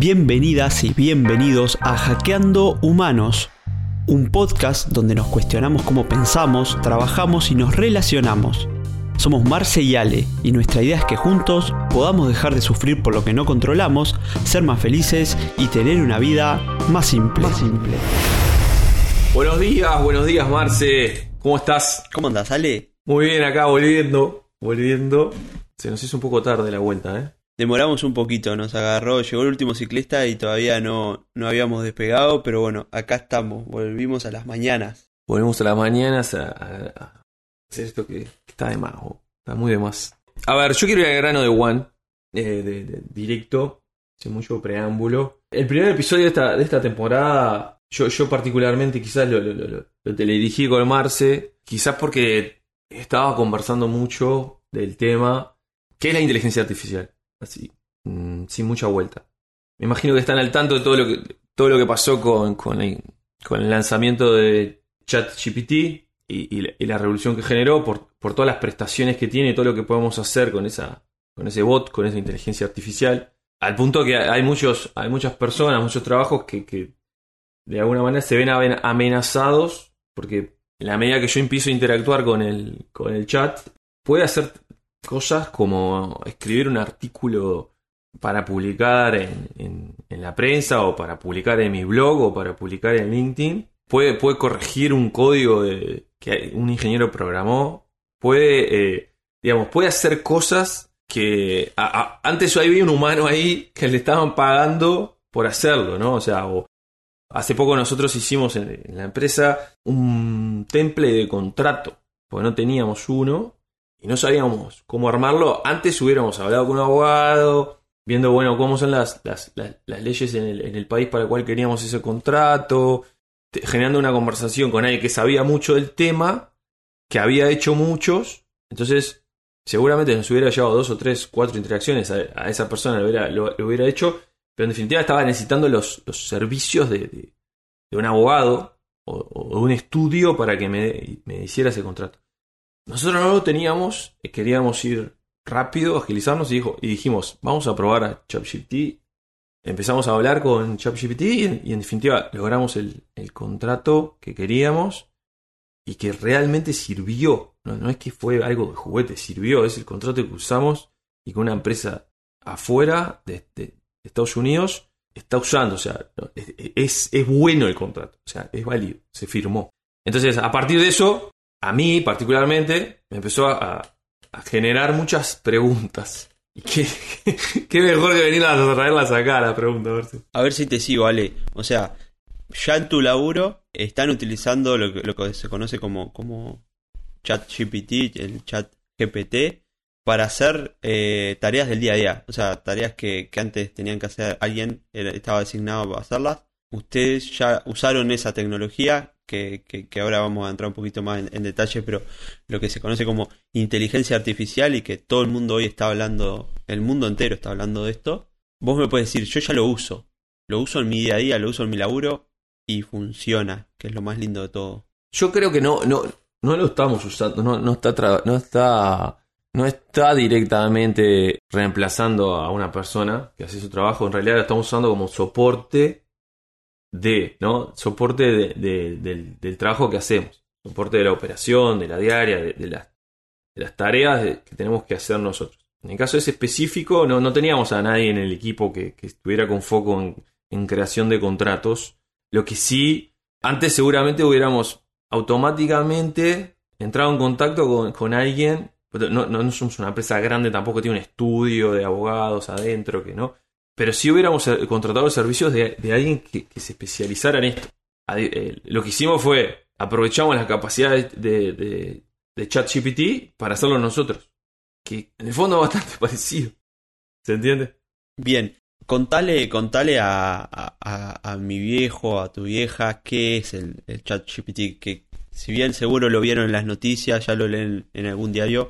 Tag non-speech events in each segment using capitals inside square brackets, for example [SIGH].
Bienvenidas y bienvenidos a Hackeando Humanos, un podcast donde nos cuestionamos cómo pensamos, trabajamos y nos relacionamos. Somos Marce y Ale y nuestra idea es que juntos podamos dejar de sufrir por lo que no controlamos, ser más felices y tener una vida más simple. Buenos días, buenos días Marce. ¿Cómo estás? ¿Cómo andas, Ale? Muy bien, acá volviendo, volviendo. Se nos hizo un poco tarde la vuelta, ¿eh? Demoramos un poquito, nos agarró, llegó el último ciclista y todavía no, no habíamos despegado, pero bueno, acá estamos, volvimos a las mañanas. Volvemos a las mañanas a, hacer esto que, está de más, está muy de más. A ver, yo quiero ir al grano de One, eh, de, directo, sin mucho preámbulo. El primer episodio de esta, de esta temporada, yo, yo particularmente quizás lo, lo, lo- lo teledirigí con Marce, quizás porque estaba conversando mucho del tema, que es la inteligencia artificial, así, mm, sin mucha vuelta. Me imagino que están al tanto de todo lo que, todo lo que pasó con, con, el, lanzamiento de ChatGPT y, y la- revolución que generó por, por todas las prestaciones que tiene todo lo que podemos hacer con, esa, con ese bot, con esa inteligencia artificial. Al punto que hay, muchos, hay muchas personas, muchos trabajos que, que de alguna manera se ven amenazados porque en la medida que yo empiezo a interactuar con el, con el chat, puede hacer cosas como escribir un artículo para publicar en, la prensa o para publicar en mi blog o para publicar en LinkedIn. Puede, puede corregir un código de- que un ingeniero programó. Puede, eh, digamos, puede hacer cosas que a- antes había un humano ahí que le estaban pagando por hacerlo, ¿no? O sea, o- hace poco nosotros hicimos en, en la empresa un temple de contrato, porque no teníamos uno y no sabíamos cómo armarlo. Antes hubiéramos hablado con un abogado, viendo, bueno, cómo son las, las, las- leyes en el, en el país para el cual queríamos ese contrato, generando una conversación con alguien que sabía mucho del tema, que había hecho muchos. Entonces, seguramente nos hubiera llevado dos o tres, cuatro interacciones a, esa persona, lo hubiera, hecho, pero en definitiva estaba necesitando los, los servicios de, de- un abogado o, o de un estudio para que me, me hiciera ese contrato. Nosotros no lo teníamos, eh, queríamos ir rápido, agilizarnos y, dijo, y dijimos, vamos a probar a ChatGPT. Empezamos a hablar con ChatGPT y, en- definitiva logramos el, contrato que queríamos y que realmente sirvió. No, es que fue algo de juguete, sirvió. Es el contrato que usamos y que una empresa afuera de, Estados Unidos está usando. O sea, es bueno el contrato. O sea, es válido. Se firmó. Entonces, a partir de eso, a mí particularmente, me empezó a, generar muchas preguntas. [LAUGHS] Qué, mejor que venir a traerlas acá, la pregunta, a ver si- A ver si te sigo, Ale. O sea, ya en tu laburo están utilizando lo que, se conoce como, como chat GPT, el chat GPT, para hacer eh, tareas del día a día. O sea, tareas que, que antes tenían que hacer alguien, estaba designado para hacerlas. Ustedes ya usaron esa tecnología, que, que, que ahora vamos a entrar un poquito más en, en detalle, pero lo que se conoce como inteligencia artificial y que todo el mundo hoy está hablando, el mundo entero está hablando de esto. Vos me puedes decir, yo ya lo uso. Lo uso en mi día a día, lo uso en mi laburo y funciona, que es lo más lindo de todo. Yo creo que no, no, no lo estamos usando, no, no está tra- no está no está directamente reemplazando a una persona que hace su trabajo, en realidad lo estamos usando como soporte de, ¿no? Soporte de- de- del, del trabajo que hacemos, soporte de la operación, de la diaria, de, de las, de tareas de- que tenemos que hacer nosotros. En el caso ese específico, no, no teníamos a nadie en el equipo que, que estuviera con foco en, en creación de contratos. Lo que sí, antes seguramente hubiéramos automáticamente entrado en contacto con, con alguien. No, no, no somos una empresa grande, tampoco tiene un estudio de abogados adentro, que no. Pero sí hubiéramos eh, contratado servicios de, alguien que, se especializara en esto. Eh, Lo que hicimos fue aprovechamos las capacidades de, ChatGPT para hacerlo nosotros. Que en el fondo es bastante [LAUGHS] parecido. ¿Se entiende? Bien, contale, contale a, mi viejo, a tu vieja, qué es el, el chat GPT, que si bien seguro lo vieron en las noticias, ya lo leen en algún diario,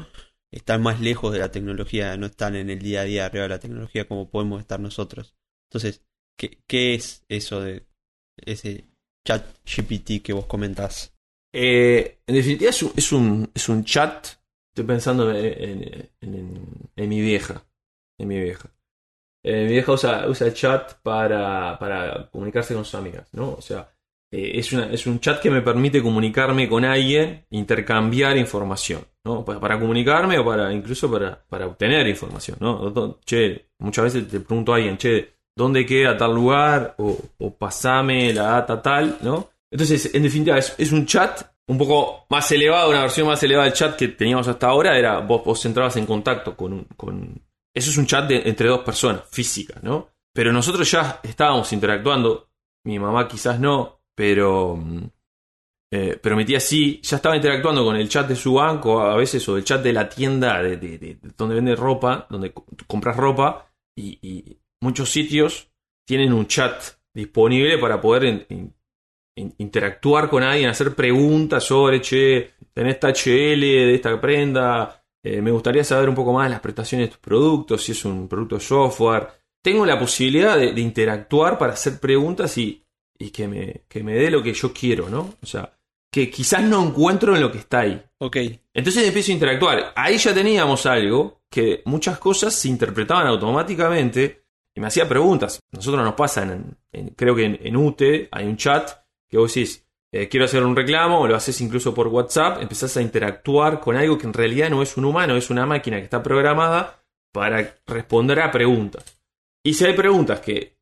están más lejos de la tecnología, no están en el día a día arriba de la tecnología como podemos estar nosotros. Entonces, ¿qué, qué es eso de ese chat GPT que vos comentás? Eh, en definitiva es un, es un, es un chat. Estoy pensando en, en- mi vieja. En mi vieja. eh, mi vieja usa, usa chat para, para comunicarse con sus amigas, ¿no? O sea, eh, es, es un chat que me permite comunicarme con alguien, intercambiar información, ¿no? Pa- Para, comunicarme o para incluso para, para obtener información, ¿no? Che, muchas veces te pregunto a alguien, che, ¿dónde queda tal lugar? O, o pasame la data tal, ¿no? Entonces, en definitiva, es, es un chat un poco más elevado, una versión más elevada del chat que teníamos hasta ahora, era vos, vos entrabas en contacto con. Con... Eso es un chat de- entre dos personas, física, ¿no? Pero nosotros ya estábamos interactuando, mi mamá quizás no, pero... eh, pero mi tía sí, ya estaba interactuando con el chat de su banco a veces, o el chat de la tienda de, de- de- de donde vende ropa, donde co- compras ropa, y, muchos sitios tienen un chat disponible para poder in- in- in- interactuar con alguien, hacer preguntas sobre, che, tenés THL de esta prenda, eh, me gustaría saber un poco más de las prestaciones de tus productos, si es un producto de software. Tengo la posibilidad de, de interactuar para hacer preguntas y, y que, me, que me dé lo que yo quiero, ¿no? O sea, que quizás no encuentro en lo que está ahí. Ok, Entonces empiezo a interactuar. Ahí ya teníamos algo que muchas cosas se interpretaban automáticamente y me hacía preguntas. Nosotros nos pasa, en, en- creo que en, en UTE hay un chat que vos decís, eh, quiero hacer un reclamo, o lo haces incluso por WhatsApp, empezás a interactuar con algo que en realidad no es un humano, es una máquina que está programada para responder a preguntas. Y si hay preguntas que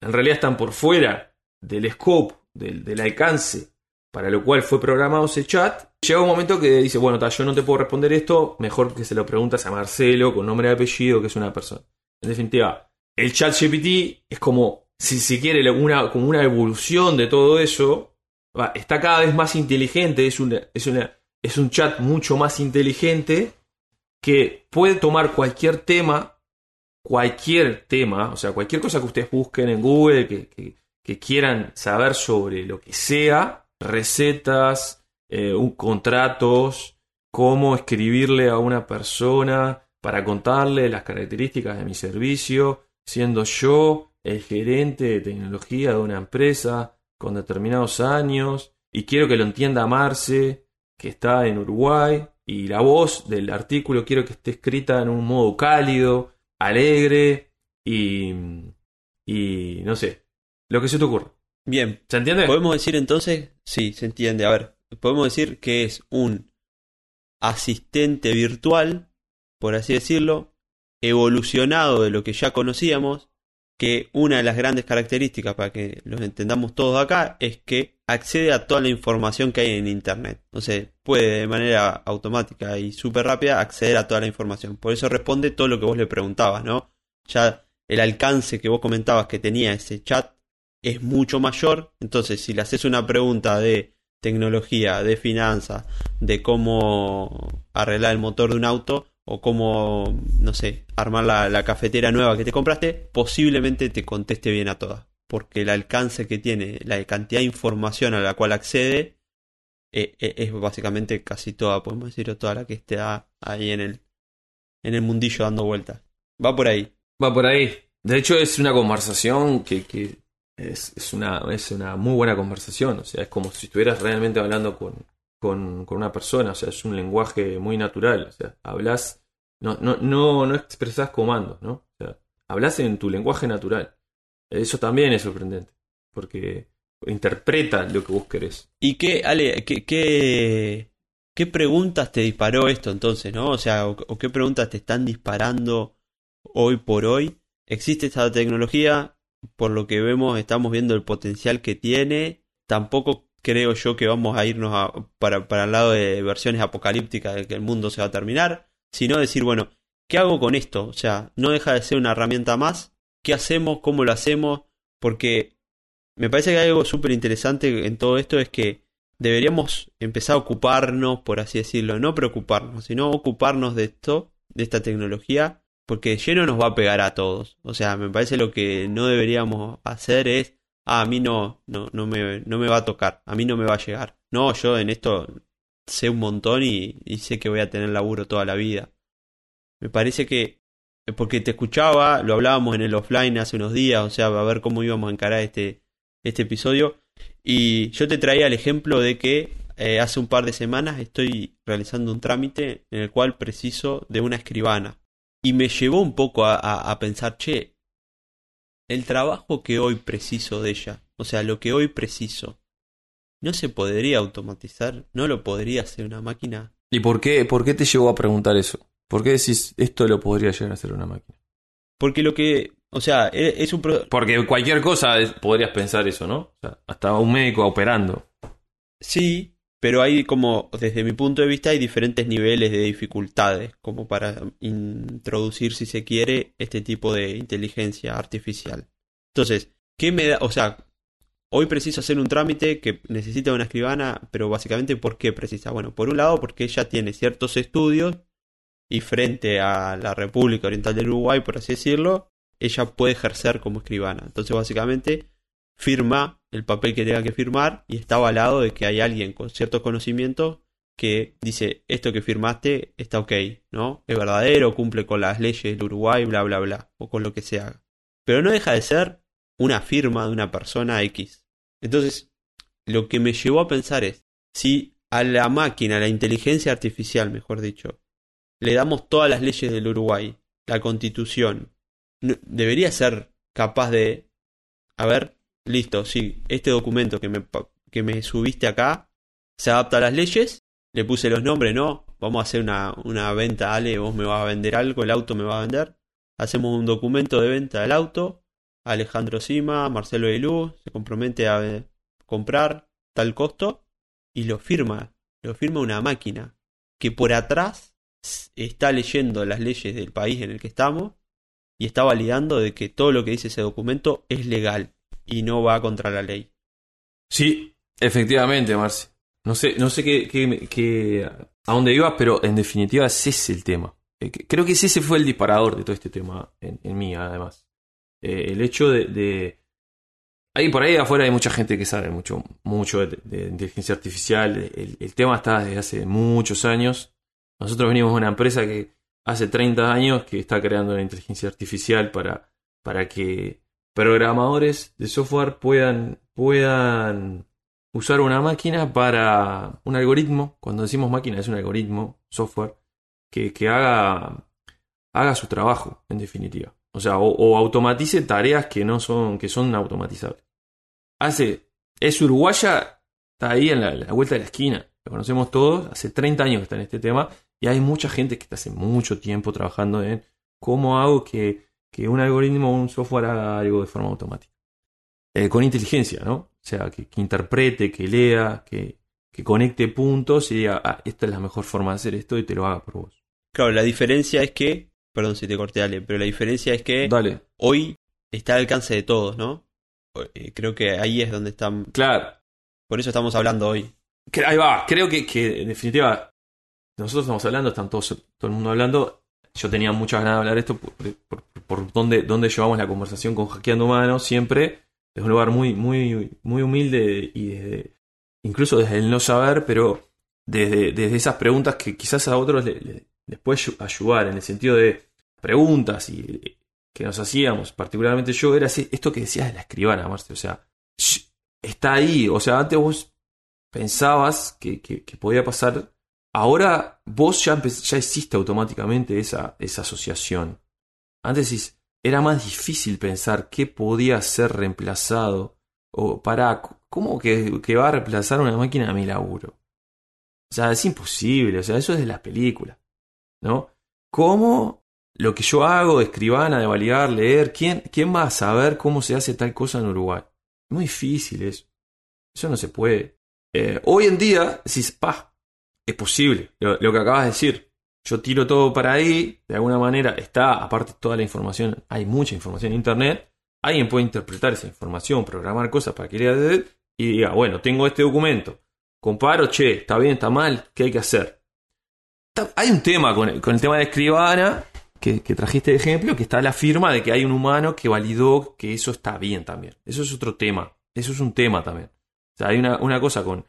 en realidad están por fuera del scope, del, del alcance para lo cual fue programado ese chat, llega un momento que dice, bueno, ta, yo no te puedo responder esto, mejor que se lo preguntas a Marcelo con nombre y apellido, que es una persona. En definitiva, el chat GPT es como, si se quiere, una, como una evolución de todo eso, va, está cada vez más inteligente, es, una, es, una, es un chat mucho más inteligente que puede tomar cualquier tema, cualquier tema, o sea, cualquier cosa que ustedes busquen en Google, que- que quieran saber sobre lo que sea, recetas, eh, un- contratos, cómo escribirle a una persona para contarle las características de mi servicio, siendo yo el gerente de tecnología de una empresa con determinados años, y quiero que lo entienda Marce, que está en Uruguay, y la voz del artículo quiero que esté escrita en un modo cálido, alegre y, y no sé, lo que se te ocurra. Bien. ¿Se entiende? Podemos decir entonces, sí, se entiende. A ver, podemos decir que es un asistente virtual, por así decirlo, evolucionado de lo que ya conocíamos, que una de las grandes características para que los entendamos todos acá es que accede a toda la información que hay en Internet. O sea, puede de manera automática y súper rápida acceder a toda la información. Por eso responde todo lo que vos le preguntabas, ¿no? Ya el alcance que vos comentabas que tenía ese chat es mucho mayor. Entonces, si le haces una pregunta de tecnología, de finanzas, de cómo arreglar el motor de un auto o cómo, no sé, armar la, cafetera nueva que te compraste, posiblemente te conteste bien a todas. Porque el alcance que tiene, la cantidad de información a la cual accede, eh, eh, es básicamente casi toda, podemos decir, toda la que está ahí en el, en el mundillo dando vueltas. Va por ahí. Va por ahí. De hecho, es una conversación que, que es, es una, es una muy buena conversación. O sea, es como si estuvieras realmente hablando con, con, con una persona. O sea, es un lenguaje muy natural. O sea, hablas, no, no, no, no expresas comandos, ¿no? O sea, hablas en tu lenguaje natural. Eso también es sorprendente. Porque interpreta lo que vos querés. ¿Y qué, Ale, qué, qué, qué preguntas te disparó esto entonces, no? O sea, o, o qué preguntas te están disparando hoy por hoy. Existe esta tecnología, por lo que vemos, estamos viendo el potencial que tiene. Tampoco creo yo que vamos a irnos a- para, para el lado de versiones apocalípticas de que el mundo se va a terminar, sino decir, bueno, ¿qué hago con esto? O sea, no deja de ser una herramienta más. ¿Qué hacemos? ¿Cómo lo hacemos? Porque me parece que hay algo súper interesante en todo esto es que deberíamos empezar a ocuparnos, por así decirlo, no preocuparnos, sino ocuparnos de esto, de esta tecnología, porque lleno nos va a pegar a todos. O sea, me parece lo que no deberíamos hacer es, ah, a mí no, no, no me, no me va a tocar, a mí no me va a llegar. No, yo en esto sé un montón y, sé que voy a tener laburo toda la vida. Me parece que, porque te escuchaba, lo hablábamos en el offline hace unos días, o sea, a ver cómo íbamos a encarar este, este episodio. Y yo te traía el ejemplo de que eh, hace un par de semanas estoy realizando un trámite en el cual preciso de una escribana. Y me llevó un poco a, a- a pensar, che, el trabajo que hoy preciso de ella, o sea, lo que hoy preciso, ¿no se podría automatizar? ¿No lo podría hacer una máquina? ¿Y por qué, por qué te llevó a preguntar eso? ¿Por qué decís esto lo podría llegar a hacer una máquina? Porque lo que, o sea, e- es un... pro- Porque cualquier cosa es- podrías pensar eso, ¿no? O sea, hasta un médico operando. Sí, pero hay como, desde mi punto de vista, hay diferentes niveles de dificultades, como para introducir, si se quiere, este tipo de inteligencia artificial. Entonces, ¿qué me da? O sea, hoy preciso hacer un trámite que necesita una escribana, pero básicamente, ¿por qué precisa? Bueno, por un lado, porque ella tiene ciertos estudios y frente a la República Oriental del Uruguay, por así decirlo, ella puede ejercer como escribana. Entonces, básicamente, firma el papel que tenga que firmar y está avalado de que hay alguien con ciertos conocimientos que dice esto que firmaste está ok, ¿no? Es verdadero, cumple con las leyes del Uruguay, bla, bla, bla, o con lo que se haga. Pero no deja de ser una firma de una persona X. Entonces, lo que me llevó a pensar es, si a la máquina, a la inteligencia artificial, mejor dicho, le damos todas las leyes del Uruguay, la constitución, debería ser capaz de, a ver, listo, sí, este documento que me, que me subiste acá se adapta a las leyes, le puse los nombres, no, vamos a hacer una, una venta, Ale, vos me vas a vender algo, el auto me va a vender, hacemos un documento de venta del auto, Alejandro Sima, Marcelo Elú, se compromete a eh, comprar tal costo y lo firma, lo firma una máquina que por atrás está leyendo las leyes del país en el que estamos y está validando de que todo lo que dice ese documento es legal y no va contra la ley. Sí, efectivamente, Marci. No sé, no sé qué, a dónde ibas, pero en definitiva ese es el tema. Eh, Creo que ese fue el disparador de todo este tema en, mí, además. Eh, el hecho de, Ahí por ahí afuera hay mucha gente que sabe mucho, mucho de, inteligencia artificial. El, tema está desde hace muchos años. Nosotros venimos de una empresa que hace 30 años que está creando una inteligencia artificial para, para que programadores de software puedan, puedan usar una máquina para un algoritmo. Cuando decimos máquina es un algoritmo, software, que, que haga, haga su trabajo, en definitiva. O sea, o, automatice tareas que no son, que son automatizables. Hace, es uruguaya, está ahí en la, la vuelta de la esquina. Lo conocemos todos, hace 30 años que está en este tema, y hay mucha gente que está hace mucho tiempo trabajando en cómo hago que, que un algoritmo o un software haga algo de forma automática. Eh, con inteligencia, ¿no? O sea, que, que interprete, que lea, que, que conecte puntos y diga, ah, esta es la mejor forma de hacer esto y te lo haga por vos. Claro, la diferencia es que, perdón si te corté Ale, pero la diferencia es que Dale. hoy está al alcance de todos, ¿no? Eh, Creo que ahí es donde están, Claro. por eso estamos hablando hoy. Ahí va. Creo que, que, en definitiva, nosotros estamos hablando, están todos, todo el mundo hablando. Yo tenía muchas ganas de hablar esto por, por, por dónde llevamos la conversación con Hackeando Humanos siempre. Es un lugar muy, muy, muy humilde y desde, incluso desde el no saber, pero desde, desde esas preguntas que quizás a otros le- le- les puede ayu- ayudar, en el sentido de preguntas y que nos hacíamos, particularmente yo, era así- esto que decías de la escribana, Marce. O sea, está ahí. O sea, antes vos pensabas que- que podía pasar. Ahora vos ya, ya hiciste automáticamente esa, esa asociación. Antes era más difícil pensar qué podía ser reemplazado. O para, ¿cómo que, que va a reemplazar una máquina a mi laburo? O sea, es imposible. O sea, eso es de las películas. ¿No? ¿Cómo lo que yo hago de escribana, de validar, leer, ¿quién, quién va a saber cómo se hace tal cosa en Uruguay? Muy difícil eso. Eso no se puede. Eh, hoy en día decís, pa, es posible. Lo, que acabas de decir. Yo tiro todo para ahí, de alguna manera está, aparte toda la información, hay mucha información en internet. Alguien puede interpretar esa información, programar cosas para que lea y diga, bueno, tengo este documento. Comparo, che, está bien, está mal, ¿qué hay que hacer? Hay un tema con el, con el tema de escribana, que, que trajiste de ejemplo, que está la firma de que hay un humano que validó que eso está bien también. Eso es otro tema. Eso es un tema también. O sea, hay una, una cosa con,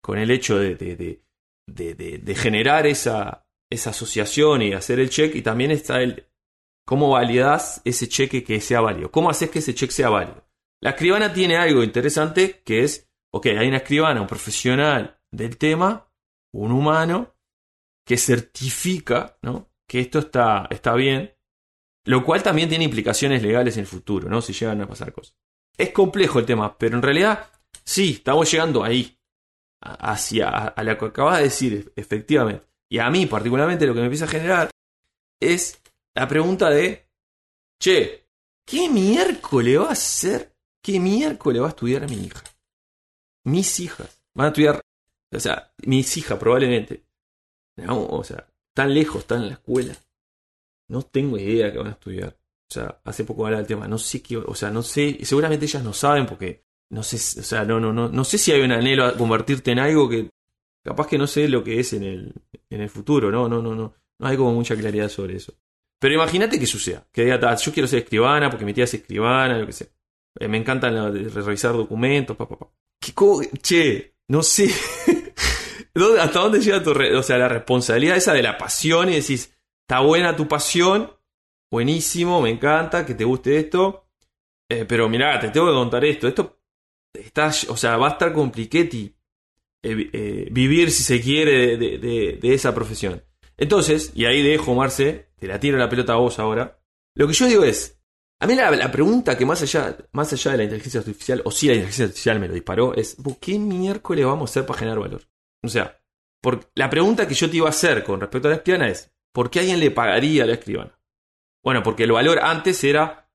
con el hecho de, de, de, de- de- generar esa, esa asociación y hacer el check, y también está el cómo validas ese cheque que sea válido. ¿Cómo haces que ese cheque sea válido? La escribana tiene algo interesante que es, ok, hay una escribana, un profesional del tema, un humano, que certifica ¿no? que esto está, está bien Lo cual también tiene implicaciones legales en el futuro, ¿no? Si llegan a pasar cosas. Es complejo el tema, pero en realidad sí, estamos llegando ahí. Hacia a lo que acabas de decir, efectivamente. Y a mí particularmente lo que me empieza a generar es la pregunta de, che, ¿qué miércoles va a hacer? ¿Qué miércoles va a estudiar mi hija? Mis hijas van a estudiar, o sea, mis hijas probablemente, o sea, tan lejos, están en la escuela. No tengo idea que van a estudiar. O sea, hace poco hablaba del tema, no sé qué, o sea, no sé, seguramente ellas no saben porque no sé, o sea, no, no, no, no sé si hay un anhelo a convertirte en algo que capaz que no sé lo que es en el, en el futuro, no, no, no, no, no hay como mucha claridad sobre eso. Pero imagínate que suceda, que diga, "Ta, yo quiero ser escribana porque mi tía es escribana, lo que sea. Eh, me encanta revisar documentos, pa, pa, pa. ¿Qué che, no sé. [LAUGHS] ¿Dónde- ¿Hasta dónde llega tu, o sea, la responsabilidad esa de la pasión y decís, está buena tu pasión, buenísimo, me encanta, que te guste esto, eh, pero mirá, te tengo que contar esto, esto está, o sea, va a estar compliquete vivir si se quiere de, de- esa profesión. Entonces, y ahí dejo, Marce, te la tiro la pelota a vos ahora. Lo que yo digo es, a mí la, la pregunta que más allá, más allá de la inteligencia artificial, o si la inteligencia artificial me lo disparó, es, ¿por ¿qué miércoles vamos a hacer para generar valor? O sea, por, la pregunta que yo te iba a hacer con respecto a la escribana es, ¿por qué alguien le pagaría a la escribana? Bueno, porque el valor antes era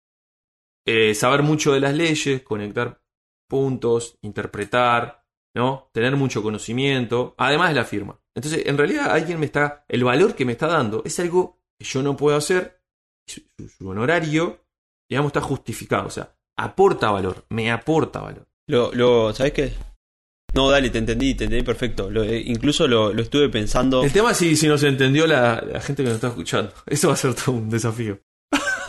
eh, saber mucho de las leyes, conectar puntos, interpretar, ¿no? Tener mucho conocimiento, además de la firma. Entonces, en realidad, alguien me está. El valor que me está dando es algo que yo no puedo hacer. Su, su- su honorario, digamos, está justificado. O sea, aporta valor, me aporta valor. Lo, lo, ¿Sabes qué? No, dale, te entendí, te entendí perfecto. Lo- eh, incluso lo, lo estuve pensando. El tema es si, si nos entendió la, la gente que nos está escuchando. Eso va a ser todo un desafío.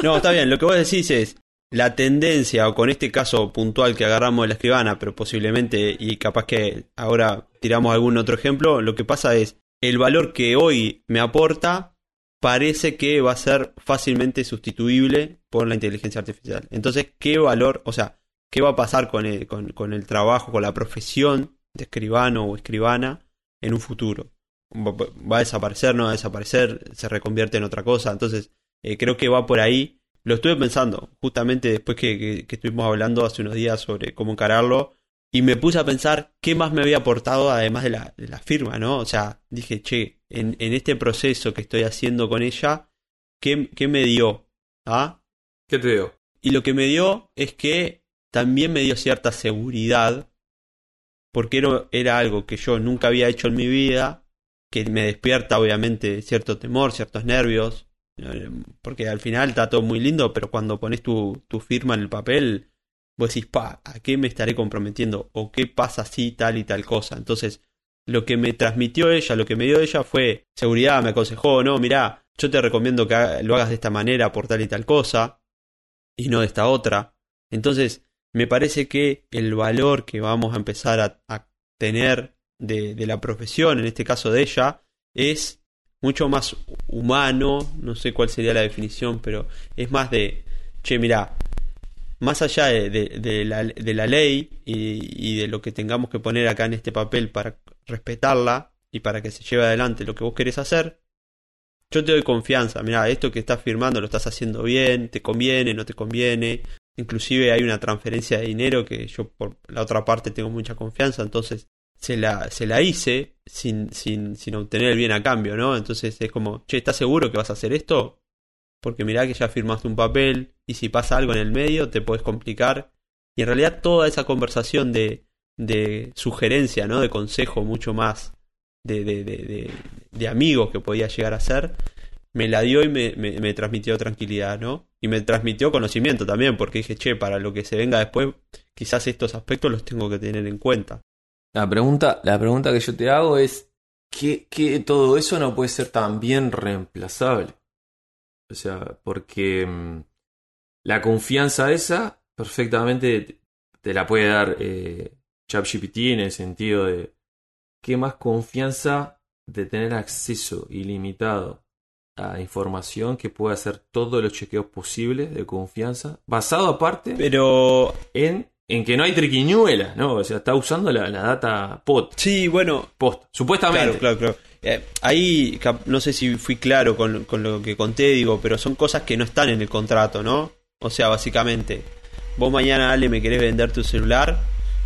No, está bien, lo que vos decís es la tendencia, o con este caso puntual que agarramos de la escribana, pero posiblemente, y capaz que ahora tiramos algún otro ejemplo, lo que pasa es el valor que hoy me aporta parece que va a ser fácilmente sustituible por la inteligencia artificial. Entonces, ¿qué valor, o sea, qué va a pasar con el, con, con el trabajo, con la profesión de escribano o escribana en un futuro? ¿Va a desaparecer, no va a desaparecer? ¿Se reconvierte en otra cosa? Entonces, eh, creo que va por ahí. Lo estuve pensando, justamente después que, que- que estuvimos hablando hace unos días sobre cómo encararlo, y me puse a pensar qué más me había aportado además de la, de la firma, ¿no? O sea, dije, che, en, en este proceso que estoy haciendo con ella, ¿qué, qué me dio? ¿Ah? ¿Qué te digo? Y lo que me dio es que también me dio cierta seguridad, porque era, era algo que yo nunca había hecho en mi vida, que me despierta obviamente cierto temor, ciertos nervios, porque al final está todo muy lindo, pero cuando pones tu, tu firma en el papel, vos decís, pa, ¿a qué me estaré comprometiendo? ¿O qué pasa si tal y tal cosa? Entonces, lo que me transmitió ella, lo que me dio ella fue seguridad, me aconsejó, no, mirá, yo te recomiendo que lo hagas de esta manera por tal y tal cosa, y no de esta otra. Entonces, me parece que el valor que vamos a empezar a, a tener de, de la profesión, en este caso de ella, es mucho más humano, no sé cuál sería la definición, pero es más de, che, mirá, más allá de, la, la ley y, y de lo que tengamos que poner acá en este papel para respetarla y para que se lleve adelante lo que vos querés hacer, yo te doy confianza. Mirá, esto que estás firmando lo estás haciendo bien, te conviene, no te conviene. Inclusive hay una transferencia de dinero que yo por la otra parte tengo mucha confianza, entonces se la, se la hice sin, sin, sin obtener el bien a cambio, ¿no? Entonces es como, che, ¿estás seguro que vas a hacer esto? Porque mirá que ya firmaste un papel y si pasa algo en el medio te puedes complicar. Y en realidad toda esa conversación de, de sugerencia, ¿no? De consejo mucho más de, de, de, de, amigos que podía llegar a ser, me la dio y me, me, me transmitió tranquilidad, ¿no? Y me transmitió conocimiento también, porque dije, che, para lo que se venga después, quizás estos aspectos los tengo que tener en cuenta. La pregunta, la pregunta que yo te hago es: ¿qué, qué todo eso no puede ser también reemplazable? O sea, porque mm, la confianza esa perfectamente te, te la puede dar eh, ChatGPT en el sentido de qué más confianza de tener acceso ilimitado a información que pueda hacer todos los chequeos posibles de confianza, basado aparte Pero en, en que no hay triquiñuelas, ¿no? O sea, está usando la, la data pot, sí, bueno, post, supuestamente. claro, claro, claro. eh, ahí no sé si fui claro con, con lo que conté, digo, pero son cosas que no están en el contrato, ¿no? O sea, básicamente, vos mañana, Ale, me querés vender tu celular,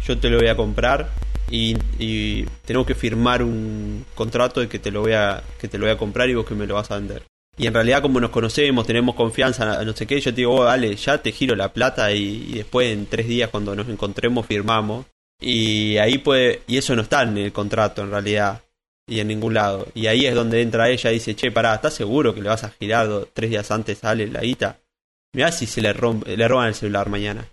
yo te lo voy a comprar y, y tenemos que firmar un contrato de que te lo voy a que te lo voy a comprar y vos que me lo vas a vender. Y en realidad como nos conocemos, tenemos confianza, no sé qué, yo te digo, oh, Ale, ya te giro la plata y, y después en tres días cuando nos encontremos firmamos. Y ahí puede, y eso no está en el contrato en realidad, y en ningún lado. Y ahí es donde entra ella y dice, che, pará, ¿estás seguro que le vas a girar tres días antes a Ale la guita? Mirá si se le, rompe, le roban el celular mañana.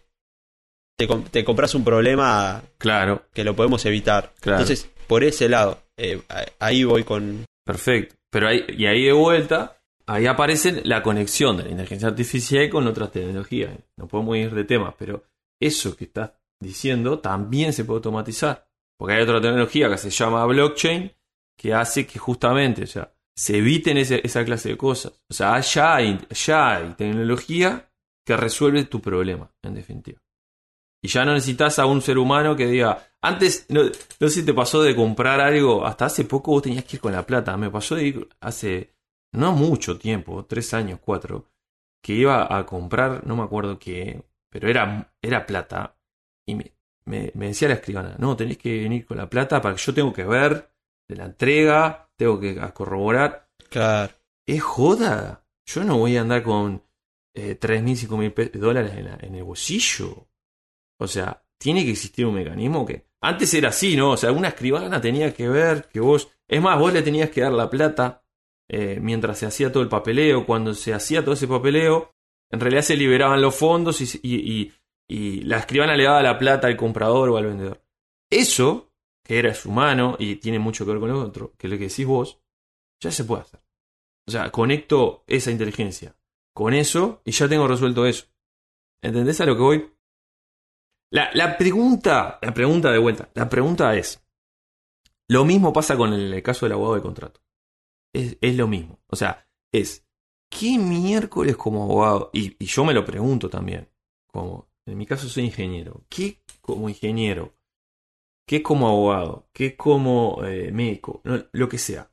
Te, com- te compras un problema Claro, que lo podemos evitar. Claro. Entonces, por ese lado, eh, ahí voy con... perfecto. Pero ahí, y ahí de vuelta, ahí aparece la conexión de la inteligencia artificial con otras tecnologías. No podemos ir de temas, pero eso que estás diciendo también se puede automatizar. Porque hay otra tecnología que se llama blockchain que hace que justamente, o sea, se eviten ese- esa clase de cosas. O sea, ya hay, ya hay tecnología que resuelve tu problema, en definitiva. Y ya no necesitas a un ser humano que diga, antes, no, no sé si te pasó de comprar algo, hasta hace poco vos tenías que ir con la plata. Me pasó de ir hace no mucho tiempo, tres años, cuatro, que iba a comprar, no me acuerdo qué, pero era, era plata. Y me, me- me decía la escribana, no, tenés que venir con la plata para que yo tengo que ver de la entrega, tengo que corroborar. Claro. Es joda. Yo no voy a andar con eh, 3.000, 5.000 pe- dólares en, la- en el bolsillo. O sea, tiene que existir un mecanismo que... Antes era así, ¿no? O sea, una escribana tenía que ver que vos... Es más, vos le tenías que dar la plata eh, mientras se hacía todo el papeleo. Cuando se hacía todo ese papeleo, en realidad se liberaban los fondos y, la escribana le daba la plata al comprador o al vendedor. Eso, que era humano y tiene mucho que ver con lo otro, que lo que decís vos, ya se puede hacer. O sea, conecto esa inteligencia con eso y ya tengo resuelto eso. ¿Entendés a lo que voy? La, la pregunta, la pregunta de vuelta, la pregunta es, lo mismo pasa con el, caso del abogado de contrato. Es, es lo mismo. O sea, es, ¿qué miércoles como abogado? Y, y yo me lo pregunto también, como, en mi caso soy ingeniero, ¿qué como ingeniero? ¿Qué como abogado? ¿Qué como eh, médico? Lo que sea.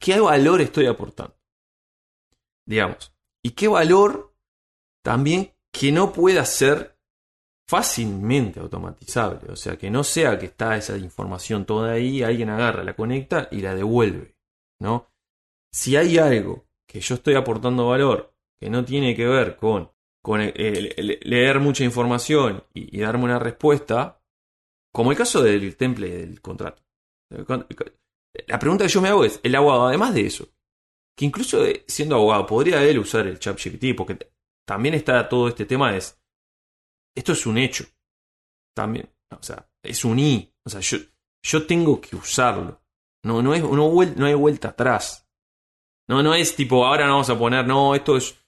¿Qué valor estoy aportando? Digamos. ¿Y qué valor también que no pueda ser fácilmente automatizable? O sea, que no sea que está esa información toda ahí, alguien agarra, la conecta y la devuelve. ¿No? Si hay algo que yo estoy aportando valor que no tiene que ver con, leer mucha información y, darme una respuesta, como el caso del temple del contrato. La pregunta que yo me hago es, el abogado, además de eso, que incluso siendo abogado, podría él usar el chat GPT, porque también está todo este tema es, esto es un hecho, también, o sea, es un I, o sea, yo, yo tengo que usarlo, no, no, es, no hay vuelta atrás, no, no es tipo, ahora no vamos a poner, no, esto es,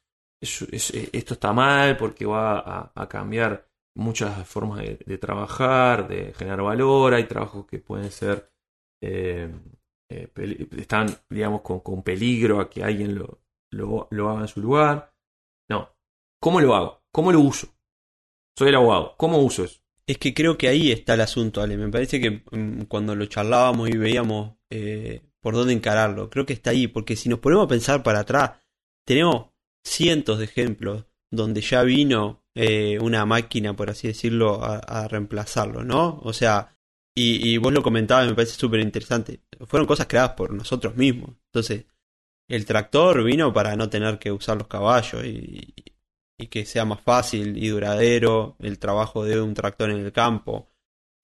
es- es- esto está mal porque va a, cambiar muchas formas de, trabajar, de generar valor, hay trabajos que pueden ser eh, eh, están, digamos, con, con peligro a que alguien lo, lo, lo haga en su lugar. No. ¿Cómo lo hago? ¿Cómo lo uso? Soy el abogado. ¿Cómo uso eso? Es que creo que ahí está el asunto, Ale. Me parece que mm, cuando lo charlábamos y veíamos eh, por dónde encararlo, creo que está ahí, porque si nos ponemos a pensar para atrás, tenemos cientos de ejemplos donde ya vino eh, una máquina, por así decirlo, a, reemplazarlo, ¿no? O sea, y, y vos lo comentabas, me parece súper interesante. Fueron cosas creadas por nosotros mismos. Entonces, el tractor vino para no tener que usar los caballos y que sea más fácil y duradero el trabajo de un tractor en el campo.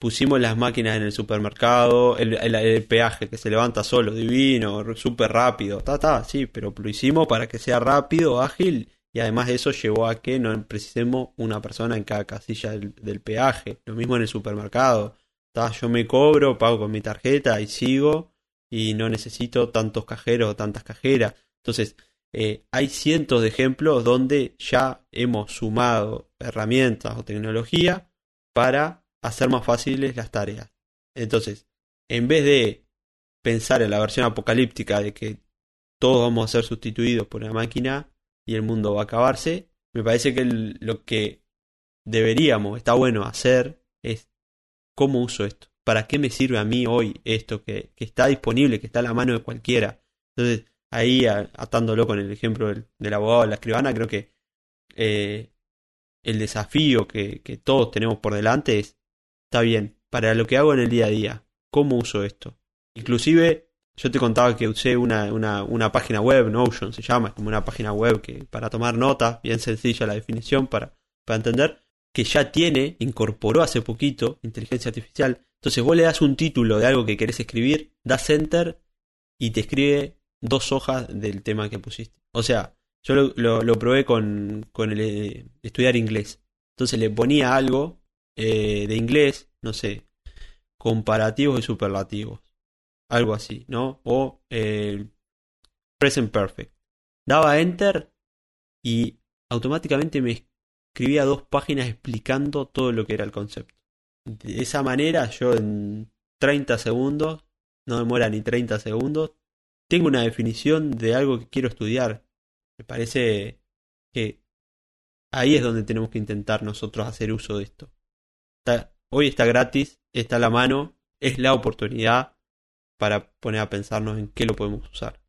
Pusimos las máquinas en el supermercado, el, peaje que se levanta solo, divino, súper rápido, ta, ta, sí, pero lo hicimos para que sea rápido, ágil y además eso llevó a que no precisemos una persona en cada casilla del, peaje. Lo mismo en el supermercado. Ta, yo me cobro, pago con mi tarjeta y sigo y no necesito tantos cajeros o tantas cajeras. Entonces, eh, hay cientos de ejemplos donde ya hemos sumado herramientas o tecnología para hacer más fáciles las tareas. Entonces, en vez de pensar en la versión apocalíptica de que todos vamos a ser sustituidos por una máquina y el mundo va a acabarse, me parece que lo que deberíamos, está bueno hacer, es cómo uso esto. ¿para qué me sirve a mí hoy esto que, que está disponible, que está a la mano de cualquiera? Entonces, ahí atándolo con el ejemplo del, del abogado de la escribana, creo que eh, el desafío que, que todos tenemos por delante es, está bien, para lo que hago en el día a día, ¿cómo uso esto? Inclusive, yo te contaba que usé una, una, una página web, Notion se llama, es como una página web que para tomar notas, bien sencilla la definición para, para entender, que ya tiene, incorporó hace poquito inteligencia artificial. Entonces vos le das un título de algo que querés escribir, das enter y te escribe dos hojas del tema que pusiste. O sea, yo lo, lo, probé con, con el eh, estudiar inglés. Entonces le ponía algo eh, de inglés, no sé, comparativos y superlativos. Algo así, ¿no? O eh, present perfect. Daba enter y automáticamente me escribía dos páginas explicando todo lo que era el concepto. De esa manera yo en 30 segundos, no demora ni 30 segundos, tengo una definición de algo que quiero estudiar. Me parece que ahí es donde tenemos que intentar nosotros hacer uso de esto. Hoy está gratis, está a la mano, es la oportunidad para poner a pensarnos en qué lo podemos usar.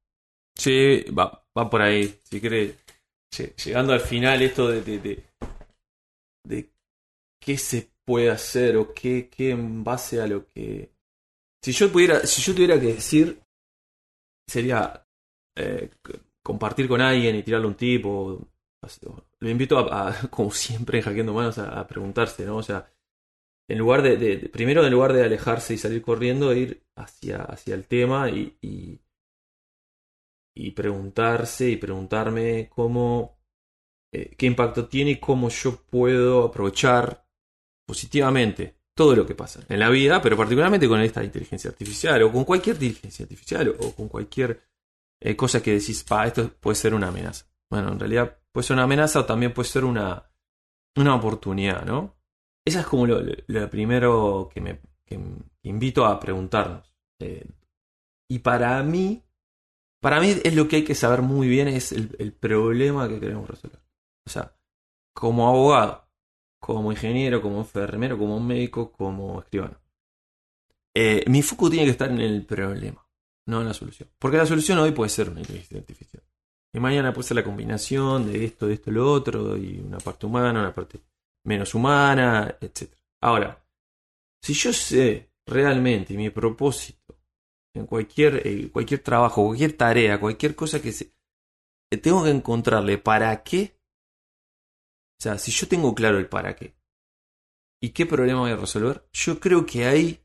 Sí, va, va por ahí. Si quiere, llegando al final, esto de, de, de, qué se puede hacer o qué, qué en base a lo que. Si yo pudiera, si yo tuviera que decir, sería eh, compartir con alguien y tirarle un tip o, lo invito a, [LAUGHS] como siempre en Hackeando Manos a, preguntarse, ¿no? O sea, en lugar de, primero en lugar de alejarse y salir corriendo, ir hacia, hacia el tema y, y, preguntarse y preguntarme cómo, eh, qué impacto tiene y cómo yo puedo aprovechar positivamente todo lo que pasa en la vida, pero particularmente con esta inteligencia artificial o con cualquier inteligencia artificial o con cualquier eh, cosa que decís, pa, esto puede ser una amenaza. Bueno, en realidad puede ser una amenaza o también puede ser una, una oportunidad, ¿no? Esa es como lo, primero que me invito a preguntarnos. Eh, y para mí, para mí es lo que hay que saber muy bien, es el, problema que queremos resolver. O sea, como abogado, como ingeniero, como enfermero, como médico, como escribano. Eh, mi foco tiene que estar en el problema no en la solución. Porque la solución hoy puede ser una inteligencia artificial. Y mañana puede ser la combinación de esto, de esto, lo otro, y una parte humana, una parte menos humana, etc. Ahora, si yo sé realmente mi propósito en cualquier, eh, cualquier trabajo, cualquier tarea, cualquier cosa que se... Eh, tengo que encontrarle para qué. O sea, si yo tengo claro el para qué y qué problema voy a resolver, yo creo que ahí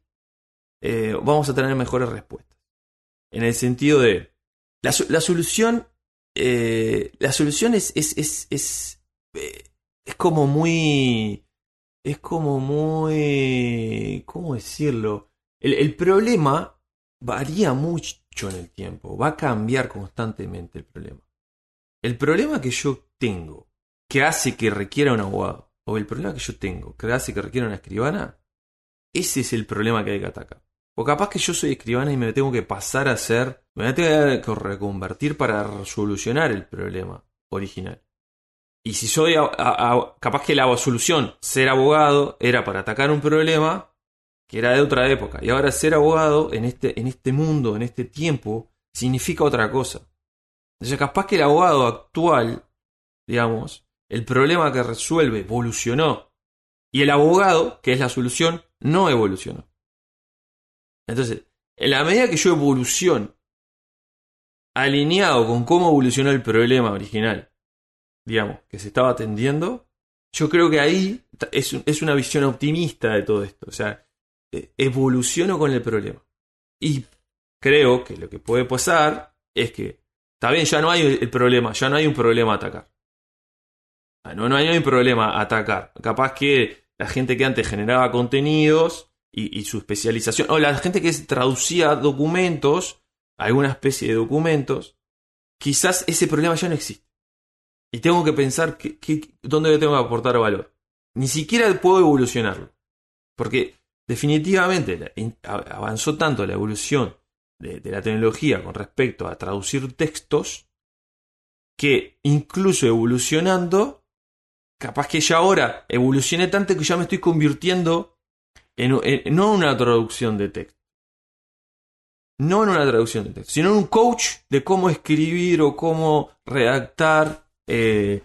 eh, vamos a tener mejores respuestas en el sentido de la, solución eh, la solución es es, es, es como muy es como muy cómo decirlo el, el, problema varía mucho en el tiempo va a cambiar constantemente el problema. El problema que yo tengo que hace que requiera un abogado o el problema que yo tengo que hace que requiera una escribana ese es el problema que hay que atacar. O capaz que yo soy escribana y me tengo que pasar a ser, me tengo que reconvertir para solucionar el problema original. Y si soy, capaz que la solución, ser abogado, era para atacar un problema que era de otra época. Y ahora ser abogado en este, en este mundo, en este tiempo, significa otra cosa. Entonces capaz que el abogado actual, digamos, el problema que resuelve evolucionó. Y el abogado, que es la solución, no evolucionó. Entonces, en la medida que yo evoluciono, alineado con cómo evolucionó el problema original, digamos, que se estaba atendiendo, yo creo que ahí es, es una visión optimista de todo esto. O sea, e, evoluciono con el problema. Y creo que lo que puede pasar es que, está bien, ya no hay el problema, ya no hay un problema a atacar. Ah, no, no hay un problema a atacar. Capaz que la gente que antes generaba contenidos y, su especialización, o la gente que traducía documentos, alguna especie de documentos, quizás ese problema ya no existe. Y tengo que pensar que, dónde tengo que aportar valor. Ni siquiera puedo evolucionarlo. Porque definitivamente avanzó tanto la evolución de, la tecnología con respecto a traducir textos que incluso evolucionando, capaz que ya ahora evolucione tanto que ya me estoy convirtiendo en- no una traducción de texto. No en una traducción de texto, sino en un coach de cómo escribir o cómo redactar. Eh,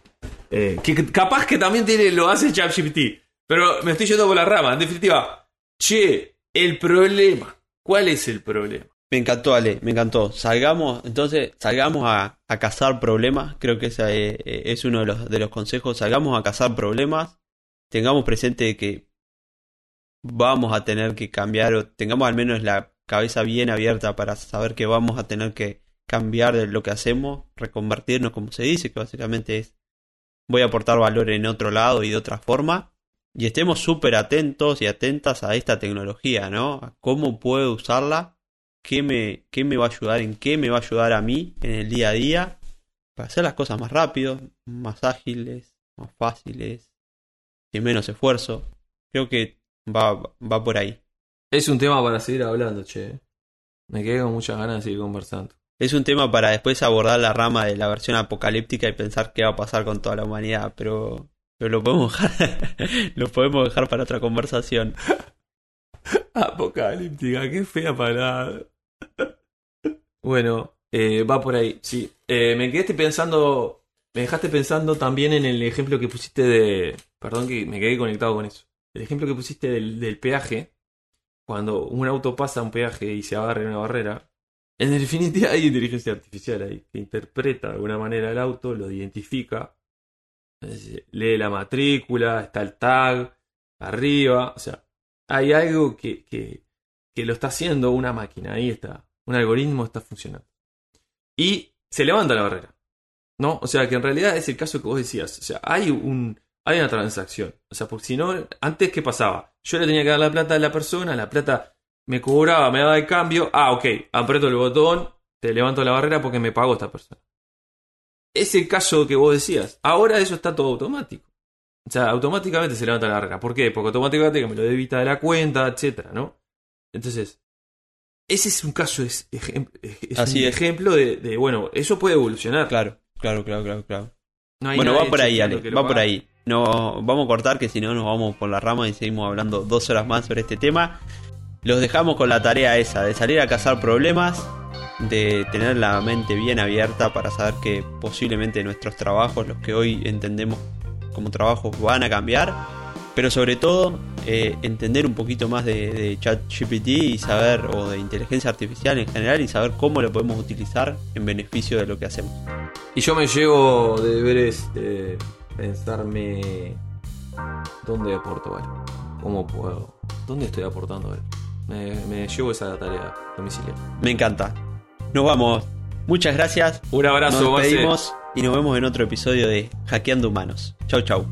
eh, que capaz que también tiene, lo hace ChatGPT. Pero me estoy yendo por la rama. En definitiva, che, el problema. ¿Cuál es el problema? Me encantó, Ale, me encantó. Salgamos, entonces, salgamos a, a cazar problemas. Creo que ese eh, es uno de los, de los consejos. Salgamos a cazar problemas. Tengamos presente que vamos a tener que cambiar, o tengamos al menos la cabeza bien abierta para saber que vamos a tener que cambiar lo que hacemos, reconvertirnos, como se dice, que básicamente es voy a aportar valor en otro lado y de otra forma. Y estemos súper atentos y atentas a esta tecnología, ¿no? A cómo puedo usarla qué me, qué me va a ayudar, en qué me va a ayudar a mí en el día a día para hacer las cosas más rápido, más ágiles, más fáciles, sin menos esfuerzo. Creo que va, va por ahí. Es un tema para seguir hablando, che. Me quedé con muchas ganas de seguir conversando. Es un tema para después abordar la rama de la versión apocalíptica y pensar qué va a pasar con toda la humanidad, pero, pero lo podemos dejar, [LAUGHS] lo podemos dejar para otra conversación. Apocalíptica, qué fea palabra. bueno, eh, va por ahí, sí. Eh, me quedé pensando, me dejaste pensando también en el ejemplo que pusiste de... Perdón que me quedé conectado con eso. El ejemplo que pusiste del, del peaje, cuando un auto pasa un peaje y se agarra en una barrera, en definitiva hay inteligencia artificial ahí, que interpreta de alguna manera el auto, lo identifica, lee la matrícula, está el tag arriba, o sea, hay algo que, que, que lo está haciendo una máquina, ahí está, un algoritmo está funcionando. Y se levanta la barrera, ¿no? O sea, que en realidad es el caso que vos decías, o sea, hay un... Hay una transacción. O sea, porque si no, antes, ¿qué pasaba? Yo le tenía que dar la plata a la persona, la plata me cobraba, me daba el cambio. Ah, ok, aprieto el botón, te levanto la barrera porque me pagó esta persona. Es el caso que vos decías. Ahora eso está todo automático. O sea, automáticamente se levanta la barrera. ¿Por qué? Porque automáticamente me lo debita de la cuenta, etcétera, ¿no? Entonces, ese es un caso, es, ejem- es Así un es. ejemplo de, de, bueno, eso puede evolucionar. Claro, claro, claro, claro, claro. No Bueno, va por ahí, Ale, va por ahí. No, vamos a cortar que si no nos vamos por la rama y seguimos hablando dos horas más sobre este tema. Los dejamos con la tarea esa, de salir a cazar problemas, de tener la mente bien abierta para saber que posiblemente nuestros trabajos, los que hoy entendemos como trabajos, van a cambiar. Pero sobre todo, eh, entender un poquito más de, ChatGPT y saber, o de inteligencia artificial en general, y saber cómo lo podemos utilizar en beneficio de lo que hacemos. Y yo me llevo de deberes de pensarme dónde aporto valor. ¿Cómo puedo? ¿Dónde estoy aportando valor? Me, me llevo esa tarea domiciliaria. Me encanta. Nos vamos. Muchas gracias. Un abrazo, Nos despedimos y nos vemos en otro episodio de Hackeando Humanos. Chau, chau.